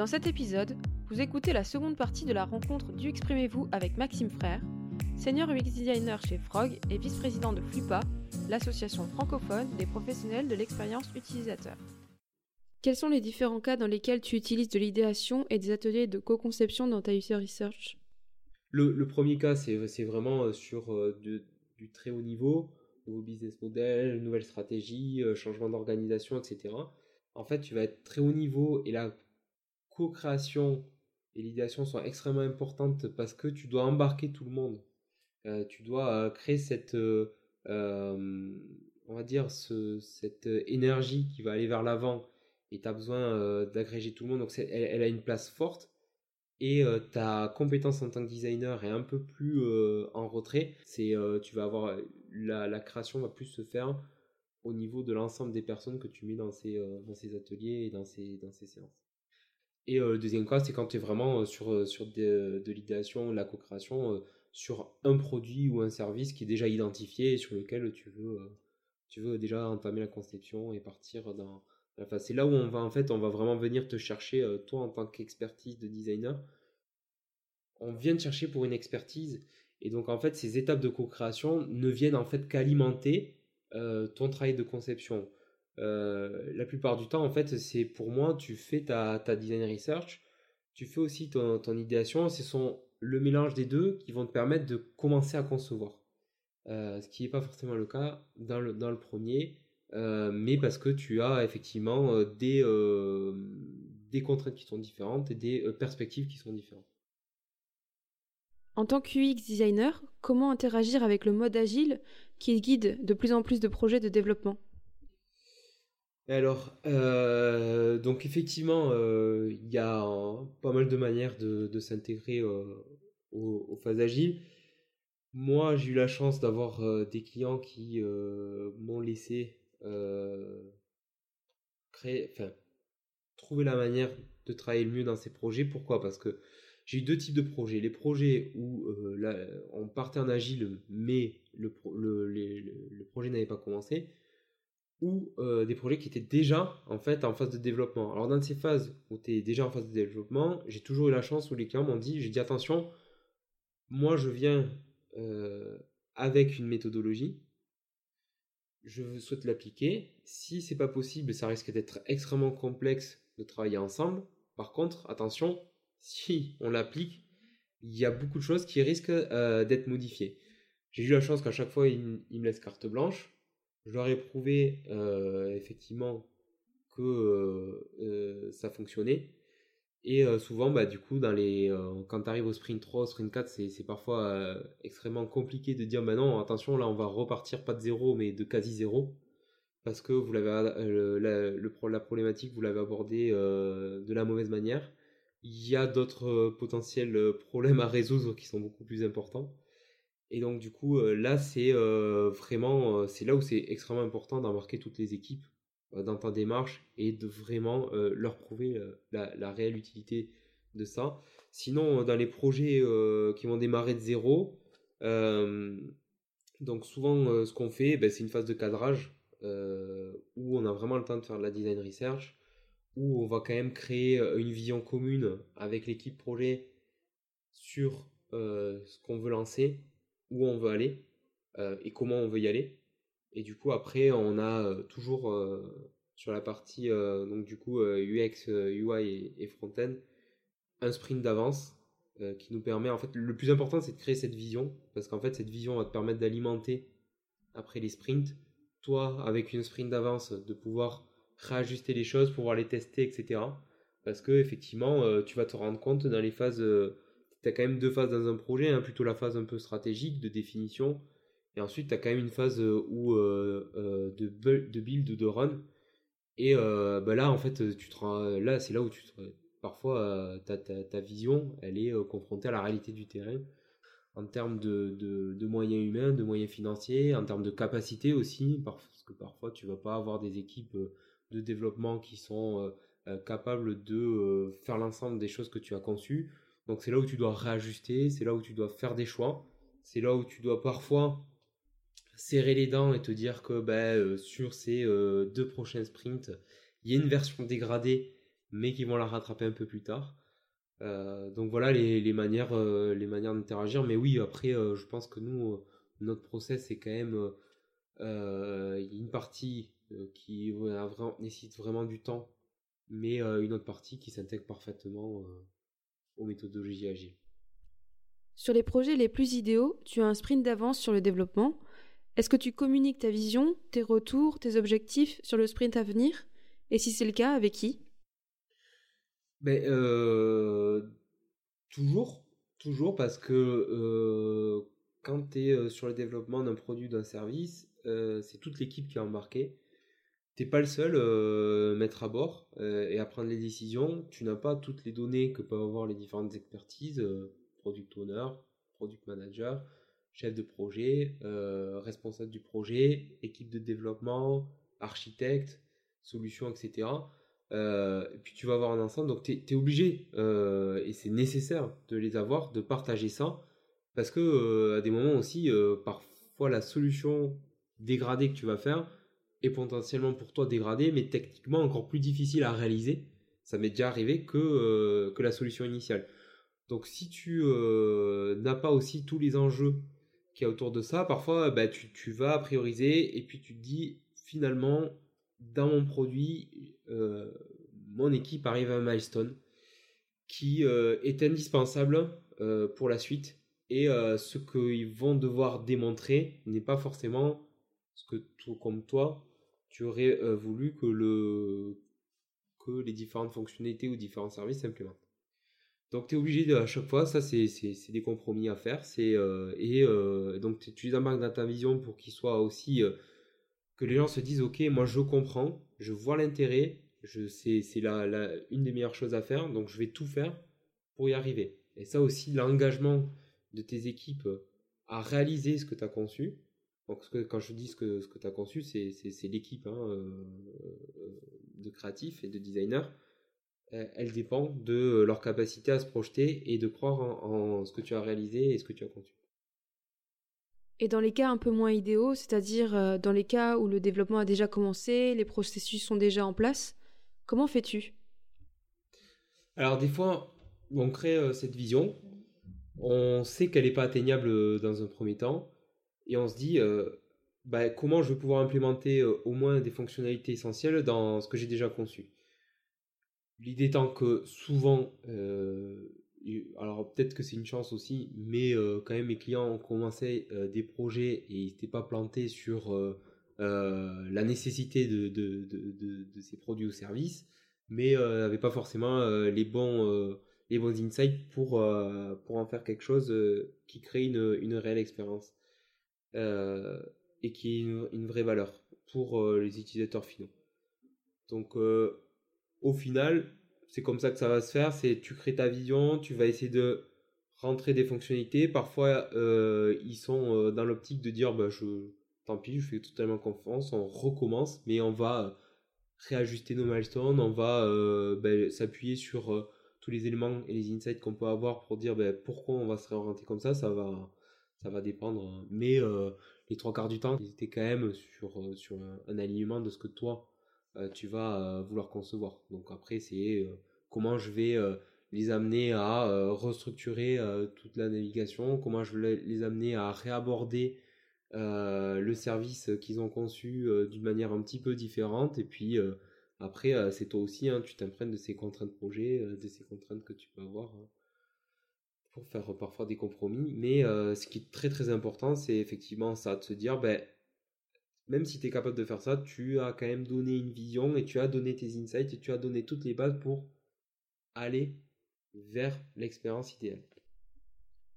Dans cet épisode, vous écoutez la seconde partie de la rencontre du Exprimez-vous avec Maxime Frère, senior UX designer chez Frog et vice-président de FLUPA, l'association francophone des professionnels de l'expérience utilisateur. Quels sont les différents cas dans lesquels tu utilises de l'idéation et des ateliers de co-conception dans ta user research? Le, premier cas, c'est vraiment euh, sur euh, du très haut niveau, nouveau business model, nouvelle stratégie, euh, changement d'organisation, etc. En fait, tu vas être très haut niveau et la co-création et l'idéation sont extrêmement importantes parce que tu dois embarquer tout le monde. tu dois créer cette, on va dire, cette énergie qui va aller vers l'avant et tu as besoin d'agréger tout le monde. Donc elle, a une place forte et ta compétence en tant que designer est un peu plus en retrait. C'est tu vas avoir la, création va plus se faire au niveau de l'ensemble des personnes que tu mets dans ces, dans ces ateliers et dans ces, dans ces séances. Et le deuxième cas, c'est quand tu es vraiment sur, sur de, de l'idéation, la co-création, sur un produit ou un service qui est déjà identifié et sur lequel tu veux, tu veux déjà entamer la conception et partir dans, Enfin, c'est là où on va en fait, on va vraiment venir te chercher, toi en tant qu'expertise de designer. On vient te chercher pour une expertise. Et donc en fait, ces étapes de co-création ne viennent en fait qu'alimenter ton travail de conception. La plupart du temps, en fait, c'est pour moi, tu fais ta, design research, tu fais aussi ton, idéation. Ce sont le mélange des deux qui vont te permettre de commencer à concevoir. ce qui n'est pas forcément le cas dans le, premier. Euh, mais parce que tu as effectivement euh, des, euh, des contraintes qui sont différentes et des perspectives qui sont différentes. En tant qu'UX designer, comment interagir avec le mode agile qui guide de plus en plus de projets de développement? Alors, donc effectivement, il y a pas mal de manières de, s'intégrer aux, phases agiles. Moi, j'ai eu la chance d'avoir des clients qui m'ont laissé euh, trouver la manière de travailler le mieux dans ces projets. Pourquoi? Parce que j'ai eu deux types de projets. Les projets où euh, on partait en agile, mais le, le, projet n'avait pas commencé, ou euh, des projets qui étaient déjà en fait en phase de développement. Alors dans ces phases où tu es déjà en phase de développement, j'ai toujours eu la chance où les clients m'ont dit, j'ai dit attention, moi je viens avec une méthodologie, je souhaite l'appliquer. Si c'est pas possible, ça risque d'être extrêmement complexe de travailler ensemble. Par contre, attention, si on l'applique, il y a beaucoup de choses qui risquent euh, d'être modifiées. J'ai eu la chance qu'à chaque fois, il, me laisse carte blanche. Je leur ai prouvé euh, effectivement que euh, ça fonctionnait. Et souvent, bah, du coup, dans les, quand tu arrives au sprint 3, au sprint 4, c'est parfois extrêmement compliqué de dire, bah non, attention, là, on va repartir pas de zéro, mais de quasi zéro. Parce que vous la, la problématique, vous l'avez abordée de la mauvaise manière. Il y a d'autres potentiels problèmes à résoudre qui sont beaucoup plus importants. Et donc, du coup, là, c'est vraiment, c'est là où c'est extrêmement important d'embarquer toutes les équipes euh, dans ta démarche et de vraiment euh, leur prouver euh, la, réelle utilité de ça. Sinon, dans les projets qui vont démarrer de zéro, donc souvent ce qu'on fait, ben, c'est une phase de cadrage où on a vraiment le temps de faire de la design research, où on va quand même créer une vision commune avec l'équipe projet sur ce qu'on veut lancer, où on veut aller et comment on veut y aller. Et du coup, après, on a toujours sur la partie donc du coup UX, UI et, front-end un sprint d'avance qui nous permet en fait le plus important c'est de créer cette vision parce qu'en fait cette vision va te permettre d'alimenter après les sprints toi avec une sprint d'avance de pouvoir réajuster les choses pouvoir les tester etc parce que effectivement tu vas te rendre compte dans les phases as quand même deux phases dans un projet hein, plutôt la phase un peu stratégique de définition et ensuite, tu as quand même une phase euh, où, euh, euh, de, de build, de run. Et bah là, en fait, tu te, là, c'est là où tu parfois ta, vision, elle est confrontée à la réalité du terrain en termes de, moyens humains, de moyens financiers, en termes de capacité aussi, parce que parfois tu vas pas avoir des équipes de développement qui sont capables de faire l'ensemble des choses que tu as conçues. Donc c'est là où tu dois réajuster, c'est là où tu dois faire des choix, c'est là où tu dois parfois serrer les dents et te dire que bah, euh, sur ces euh, deux prochains sprints, il y a une version dégradée mais qui vont la rattraper un peu plus tard. donc voilà les, manières, les manières d'interagir. Mais oui, après, je pense que nous, notre process, c'est quand même une partie qui nécessite vraiment du temps, mais une autre partie qui s'intègre parfaitement aux méthodologies agiles. Sur les projets les plus idéaux, tu as un sprint d'avance sur le développement. Est-ce que tu communiques ta vision, tes retours, tes objectifs sur le sprint à venir? Et si c'est le cas, avec qui? Ben, euh, Toujours, toujours parce que euh, quand tu es euh, sur le développement d'un produit, d'un service, c'est toute l'équipe qui est embarquée. Pas le seul à mettre à bord et à prendre les décisions. Tu n'as pas toutes les données que peuvent avoir les différentes expertises product owner, product manager, chef de projet, euh, responsable du projet, équipe de développement, architecte, solution, etc. Euh, et puis tu vas avoir un ensemble, donc tu es, obligé, euh, et c'est nécessaire de les avoir, de partager ça, parce que à des moments aussi, parfois la solution dégradée que tu vas faire est potentiellement pour toi dégradée, mais techniquement encore plus difficile à réaliser. Ça m'est déjà arrivé que, que la solution initiale. Donc si tu euh, n'as pas aussi tous les enjeux qu'il y a autour de ça, parfois bah, tu, vas prioriser et puis tu te dis finalement dans mon produit, euh, mon équipe arrive à un milestone qui euh, est indispensable pour la suite et ce qu'ils vont devoir démontrer n'est pas forcément ce que tout comme toi tu aurais voulu que, le, que les différentes fonctionnalités ou différents services s'implémentent. Donc tu es obligé de, à chaque fois, ça c'est des compromis à faire. C'est euh, et euh, donc tu les embarques dans ta vision pour qu'ils soient aussi euh, que les gens se disent ok moi je comprends, je vois l'intérêt, je c'est c'est la, une des meilleures choses à faire donc je vais tout faire pour y arriver. Et ça aussi l'engagement de tes équipes à réaliser ce que tu as conçu. Donc que, quand je dis ce que ce que tu as conçu c'est l'équipe hein, de créatifs et de designers. Elle dépend de euh, leur capacité à se projeter et de croire en, ce que tu as réalisé et ce que tu as conçu. Et dans les cas un peu moins idéaux, c'est-à-dire euh, dans les cas où le développement a déjà commencé, les processus sont déjà en place, comment fais-tu? Alors des fois, on crée euh, cette vision, on sait qu'elle n'est pas atteignable dans un premier temps, et on se dit bah, comment je vais pouvoir implémenter au moins des fonctionnalités essentielles dans ce que j'ai déjà conçu. L'idée étant que souvent, euh, alors peut-être que c'est une chance aussi, mais euh, quand même mes clients ont commencé euh, des projets et ils n'étaient pas plantés sur la nécessité de, ces produits ou services, mais n'avaient pas forcément les, bons, les bons insights pour, pour en faire quelque chose qui crée une, une réelle expérience et qui ait une, vraie valeur pour les utilisateurs finaux. Donc au final, c'est comme ça que ça va se faire. C'est tu crées ta vision, tu vas essayer de rentrer des fonctionnalités. Parfois, euh, ils sont euh, dans l'optique de dire, bah, tant pis, je fais totalement confiance, on recommence, mais on va euh, réajuster nos milestones, on va bah, s'appuyer sur tous les éléments et les insights qu'on peut avoir pour dire bah, pourquoi on va se réorienter comme ça. Ça va, ça va dépendre. Mais les trois quarts du temps, ils étaient quand même sur, sur un alignement de ce que toi euh, tu vas euh, vouloir concevoir. Donc après, c'est euh, comment je vais les amener à restructurer toute la navigation, comment je vais les amener à réaborder le service qu'ils ont conçu d'une manière un petit peu différente. Et puis après, c'est toi aussi, hein, tu t'imprègnes de ces contraintes projet, de ces contraintes que tu peux avoir hein, pour faire parfois des compromis. Mais ce qui est très très important, c'est effectivement ça, de se dire, ben, même si tu es capable de faire ça, tu as quand même donné une vision et tu as donné tes insights et tu as donné toutes les bases pour aller vers l'expérience idéale.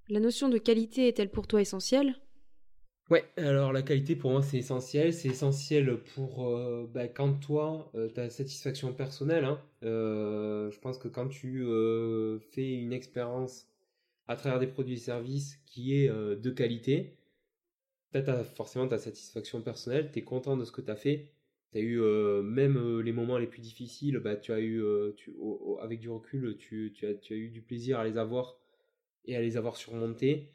La notion de qualité est-elle pour toi essentielle? Ouais, alors la qualité pour moi c'est essentiel. C'est essentiel pour euh, bah, quand toi, euh, ta satisfaction personnelle. Hein. Euh, je pense que quand tu fais une expérience à travers des produits et services qui est de qualité, tu as forcément ta satisfaction personnelle, tu es content de ce que tu as fait. Tu as eu euh, même euh, les moments les plus difficiles, bah, tu as eu, euh, avec du recul, tu, tu, as, tu, as, eu du plaisir à les avoir et à les avoir surmontés.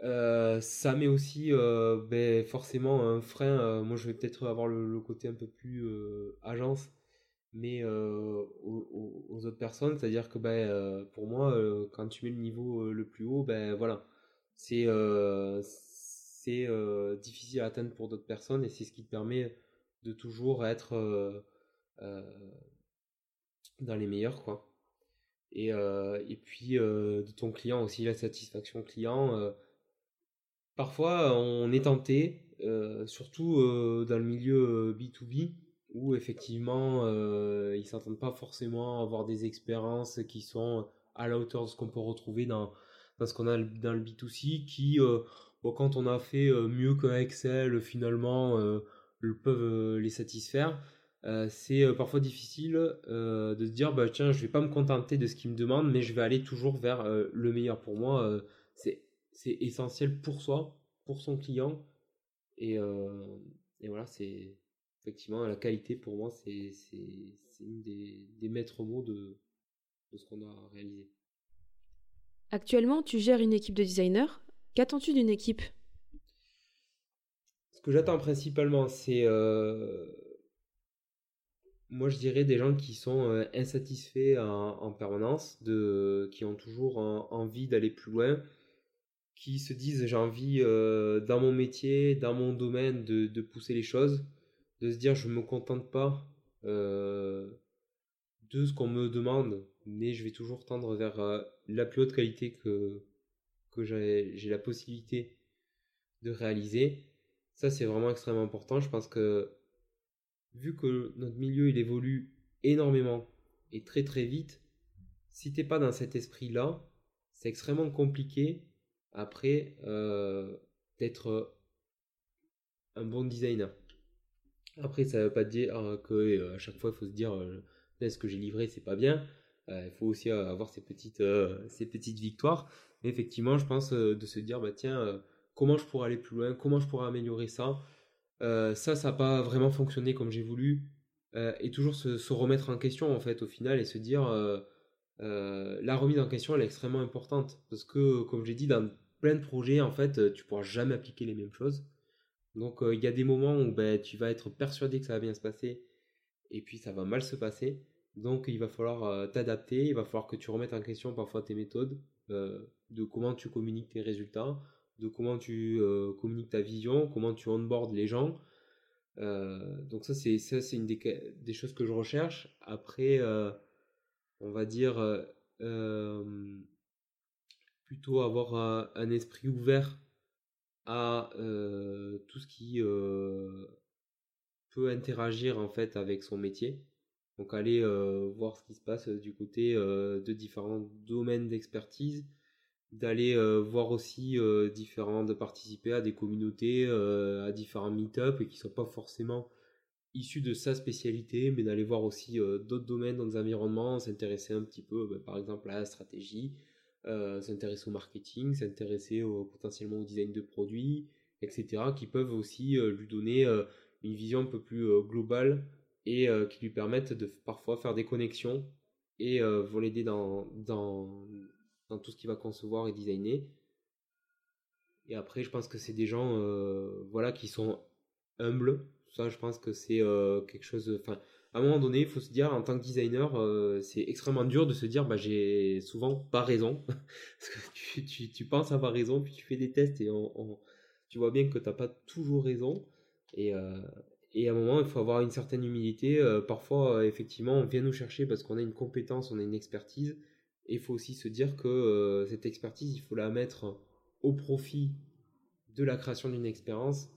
ça met aussi ben, forcément un frein. moi, je vais peut-être avoir le, côté un peu plus agence. Mais aux, autres personnes. C'est-à-dire que ben, pour moi, quand tu mets le niveau le plus haut, ben voilà, c'est c'est difficile à atteindre pour d'autres personnes et c'est ce qui te permet de toujours être dans les meilleurs quoi. Et, et puis de ton client aussi, la satisfaction client. parfois on est tenté, surtout dans le milieu B2B, où effectivement euh, ils s'entendent pas forcément avoir des expériences qui sont à la hauteur de ce qu'on peut retrouver dans, ce qu'on a dans le B2C qui euh, quand on a fait euh, mieux qu'un Excel finalement euh, peuvent les satisfaire c'est parfois difficile de se dire bah tiens je vais pas me contenter de ce qu'ils me demandent mais je vais aller toujours vers le meilleur pour moi c'est essentiel pour soi pour son client et voilà c'est effectivement, la qualité, pour moi, c'est une des, des maîtres mots de, de ce qu'on a réalisé. Actuellement, tu gères une équipe de designers. Qu'attends-tu d'une équipe? Ce que j'attends principalement, c'est. Euh, moi, je dirais des gens qui sont euh, insatisfaits en, permanence, de, qui ont toujours envie d'aller plus loin, qui se disent j'ai envie, euh, dans mon métier, dans mon domaine, de, de pousser les choses de se dire je me contente pas euh, de ce qu'on me demande, mais je vais toujours tendre vers euh, la plus haute qualité que, que j'ai la possibilité de réaliser. Ça, c'est vraiment extrêmement important. Je pense que vu que notre milieu il évolue énormément et très très vite, si t'es pas dans cet esprit-là, c'est extrêmement compliqué après euh, d'être un bon designer. Après, ça veut pas dire euh, que euh, à chaque fois il faut se dire euh, ce que j'ai livré c'est pas bien. il faut aussi avoir ces petites, ces petites victoires. Mais effectivement, je pense de se dire bah tiens, comment je pourrais aller plus loin, comment je pourrais améliorer ça? ça, ça n'a pas vraiment fonctionné comme j'ai voulu. et toujours se, se, remettre en question en fait au final et se dire la remise en question elle est extrêmement importante parce que comme j'ai dit dans plein de projets en fait tu pourras jamais appliquer les mêmes choses donc euh, il y a des moments où ben, tu vas être persuadé que ça va bien se passer et puis ça va mal se passer. Donc il va falloir euh, t'adapter, il va falloir que tu remettes en question parfois tes méthodes, euh, de comment tu communiques tes résultats, de comment tu communiques ta vision, comment tu onboardes les gens. donc ça c'est ça c'est une des, des, choses que je recherche. Après on va dire plutôt avoir un esprit ouvert à euh, tout ce qui euh, peut interagir en fait avec son métier. Donc aller euh, voir ce qui se passe du côté de différents domaines d'expertise, d'aller voir aussi différents, de participer à des communautés, à différents meet-up et qui ne sont pas forcément issus de sa spécialité, mais d'aller voir aussi d'autres domaines dans des environnements, s'intéresser un petit peu, bah, par exemple à la stratégie, euh, s'intéresser au marketing, s'intéresser potentiellement au design de produits, etc., qui peuvent aussi euh, lui donner euh, une vision un peu plus globale et qui lui permettent de parfois faire des connexions et vont l'aider dans, dans, tout ce qu'il va concevoir et designer. Et après, je pense que c'est des gens voilà, qui sont humbles. Ça, je pense que c'est quelque chose. À un moment donné, il faut se dire, en tant que designer, euh, c'est extrêmement dur de se dire, bah, j'ai souvent pas raison. Parce que tu, penses avoir raison, puis tu fais des tests et tu vois bien que tu n'as pas toujours raison. Et, euh, et, à un moment, il faut avoir une certaine humilité. Euh, parfois, effectivement, on vient nous chercher parce qu'on a une compétence, on a une expertise. Et il faut aussi se dire que cette expertise, il faut la mettre au profit de la création d'une expérience,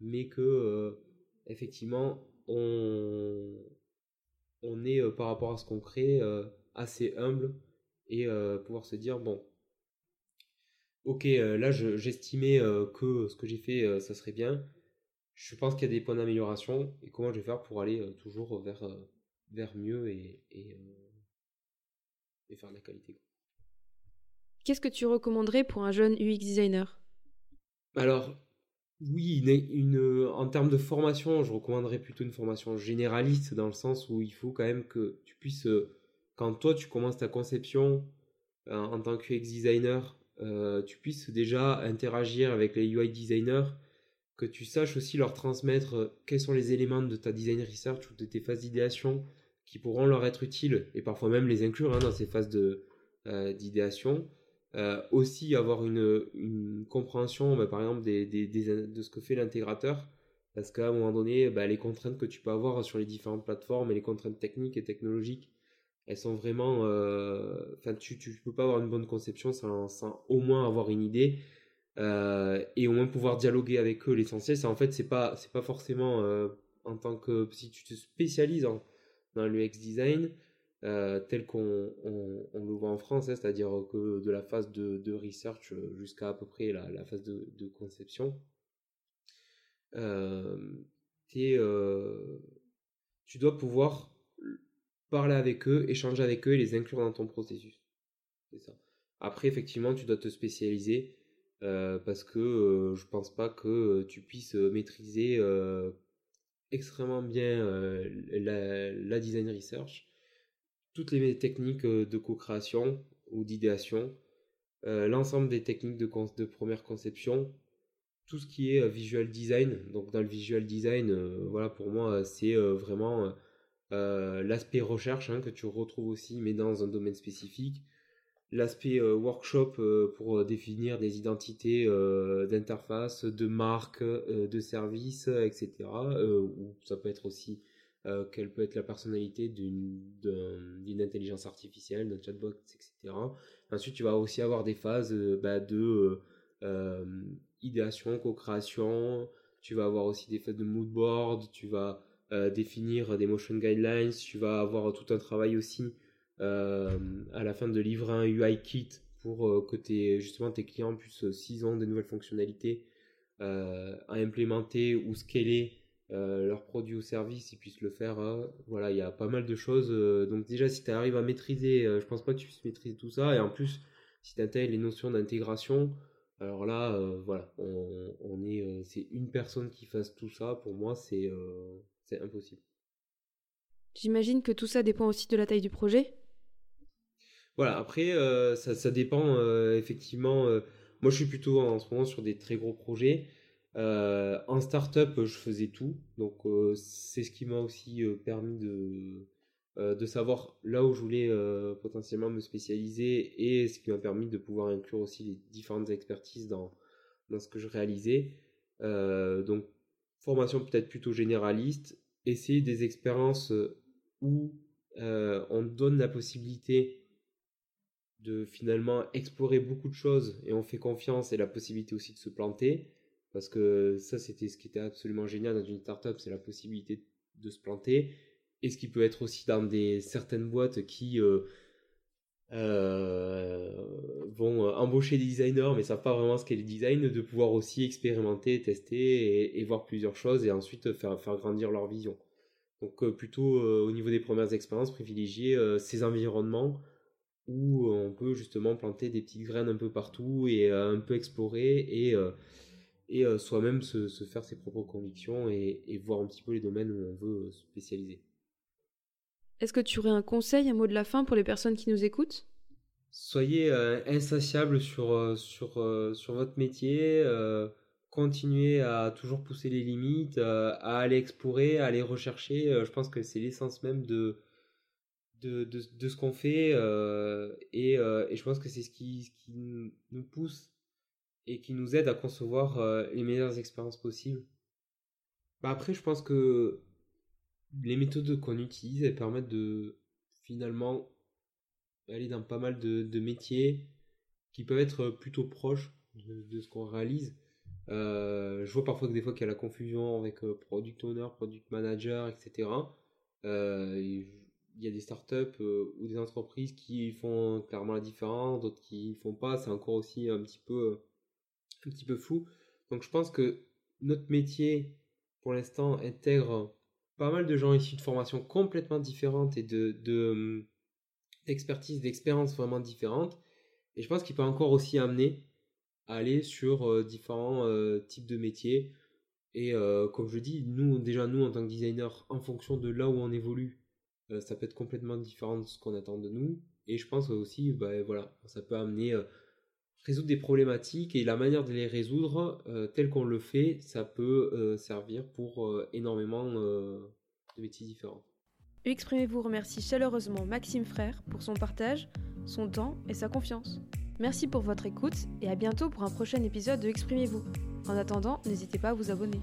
mais que, effectivement, on, on est euh, par rapport à ce qu'on crée euh, assez humble et euh, pouvoir se dire bon ok là j'estimais que ce que j'ai fait ça serait bien je pense qu'il y a des points d'amélioration et comment je vais faire pour aller toujours vers, vers mieux et, et, faire de la qualité. Qu'est-ce que tu recommanderais pour un jeune UX designer? Alors, oui, une, en termes de formation, je recommanderais plutôt une formation généraliste dans le sens où il faut quand même que tu puisses, euh, quand toi tu commences ta conception euh, en tant que UX designer, euh, tu puisses déjà interagir avec les UI designers, que tu saches aussi leur transmettre quels sont les éléments de ta design research ou de tes phases d'idéation qui pourront leur être utiles et parfois même les inclure hein, dans ces phases de d'idéation. aussi avoir une, compréhension, bah, par exemple, de ce que fait l'intégrateur. Parce qu'à un moment donné, bah, les contraintes que tu peux avoir sur les différentes plateformes et les contraintes techniques et technologiques, elles sont vraiment. Enfin, tu ne peux pas avoir une bonne conception sans, sans au moins avoir une idée euh, et au moins pouvoir dialoguer avec eux. L'essentiel, c'est en fait, c'est pas, c'est pas forcément euh, en tant que si tu te spécialises dans le UX design euh, tel qu'on on, le voit en France, hein, c'est-à-dire que de la phase de, research jusqu'à à peu près la, phase de, conception, tu dois pouvoir parler avec eux, échanger avec eux et les inclure dans ton processus. C'est ça. Après, effectivement, tu dois te spécialiser euh, parce que euh, je pense pas que euh, tu puisses maîtriser extrêmement bien la, design research, toutes les techniques de co-création ou d'idéation, l'ensemble des techniques de, première conception, tout ce qui est visual design. Donc dans le visual design, voilà pour moi c'est vraiment l'aspect recherche hein, que tu retrouves aussi, mais dans un domaine spécifique l'aspect euh, workshop euh, pour euh, définir des identités d'interface, de marque, de service, etc. ou ça peut être aussi quelle peut être la personnalité d'une intelligence artificielle, d'un chatbot, etc. Ensuite, tu vas aussi avoir des phases bah, de idéation, co-création. Tu vas avoir aussi des phases de mood board. Tu vas définir des motion guidelines. Tu vas avoir tout un travail aussi euh, à la fin de livrer un UI kit pour euh, que tes, justement tes clients puissent, euh, s'ils ont des nouvelles fonctionnalités à implémenter ou scaler leurs produits ou services, ils puissent le faire. voilà, il y a pas mal de choses. donc déjà, si tu arrives à maîtriser, je pense pas que tu puisses maîtriser tout ça. Et en plus, si tu intègres les notions d'intégration, alors là, voilà, on, est, c'est une personne qui fasse tout ça. Pour moi, c'est, c'est impossible. J'imagine que tout ça dépend aussi de la taille du projet. Voilà, après, euh, ça, dépend euh, effectivement. Euh, moi, je suis plutôt en ce moment sur des très gros projets. En startup, je faisais tout. Donc, c'est ce qui m'a aussi permis de, de savoir là où je voulais potentiellement me spécialiser et ce qui m'a permis de pouvoir inclure aussi les différentes expertises dans, dans ce que je réalisais. donc, formation peut-être plutôt généraliste, essayer des expériences où on donne la possibilité de finalement explorer beaucoup de choses et on fait confiance et la possibilité aussi de se planter parce que ça c'était ce qui était absolument génial dans une startup c'est la possibilité de se planter. Et ce qui peut être aussi dans des certaines boîtes qui euh, euh, vont embaucher des designers mais savent pas vraiment ce qu'est le design de pouvoir aussi expérimenter tester et, voir plusieurs choses et ensuite faire, faire grandir leur vision. Donc euh, plutôt au niveau des premières expériences privilégier ces environnements où euh, on peut justement planter des petites graines un peu partout et euh, un peu explorer et, euh, et soi-même se, faire ses propres convictions et, voir un petit peu les domaines où on veut se spécialiser. Est-ce que tu aurais un conseil, un mot de la fin pour les personnes qui nous écoutent? Soyez insatiable sur, sur, sur votre métier, continuez à toujours pousser les limites, à aller explorer, à aller rechercher. je pense que c'est l'essence même de, de, de, ce qu'on fait euh, et, euh, et, je pense que c'est ce qui, ce qui nous pousse et qui nous aide à concevoir euh, les meilleures expériences possibles. Bah après, je pense que les méthodes qu'on utilise, permettent de finalement aller dans pas mal de, métiers qui peuvent être plutôt proches de, ce qu'on réalise. je vois parfois que des fois qu'il y a la confusion avec product owner, product manager, etc. Euh, il y a des startups euh, ou des entreprises qui font clairement la différence, d'autres qui ne font pas. C'est encore aussi un petit peu, petit peu flou. Donc je pense que notre métier, pour l'instant, intègre pas mal de gens issus de formations complètement différentes et de, de d'expertise, d'expériences vraiment différentes. Et je pense qu'il peut encore aussi amener à aller sur euh, différents euh, types de métiers. Et comme je dis, nous, déjà, nous, en tant que designer, en fonction de là où on évolue, euh, ça peut être complètement différent de ce qu'on attend de nous. Et je pense aussi, bah, voilà, ça peut amener euh, résoudre des problématiques et la manière de les résoudre euh, tel qu'on le fait, ça peut servir pour énormément de métiers différents. Exprimez-vous remercie chaleureusement Maxime Frère pour son partage, son temps et sa confiance. Merci pour votre écoute et à bientôt pour un prochain épisode de Exprimez-vous. En attendant, n'hésitez pas à vous abonner.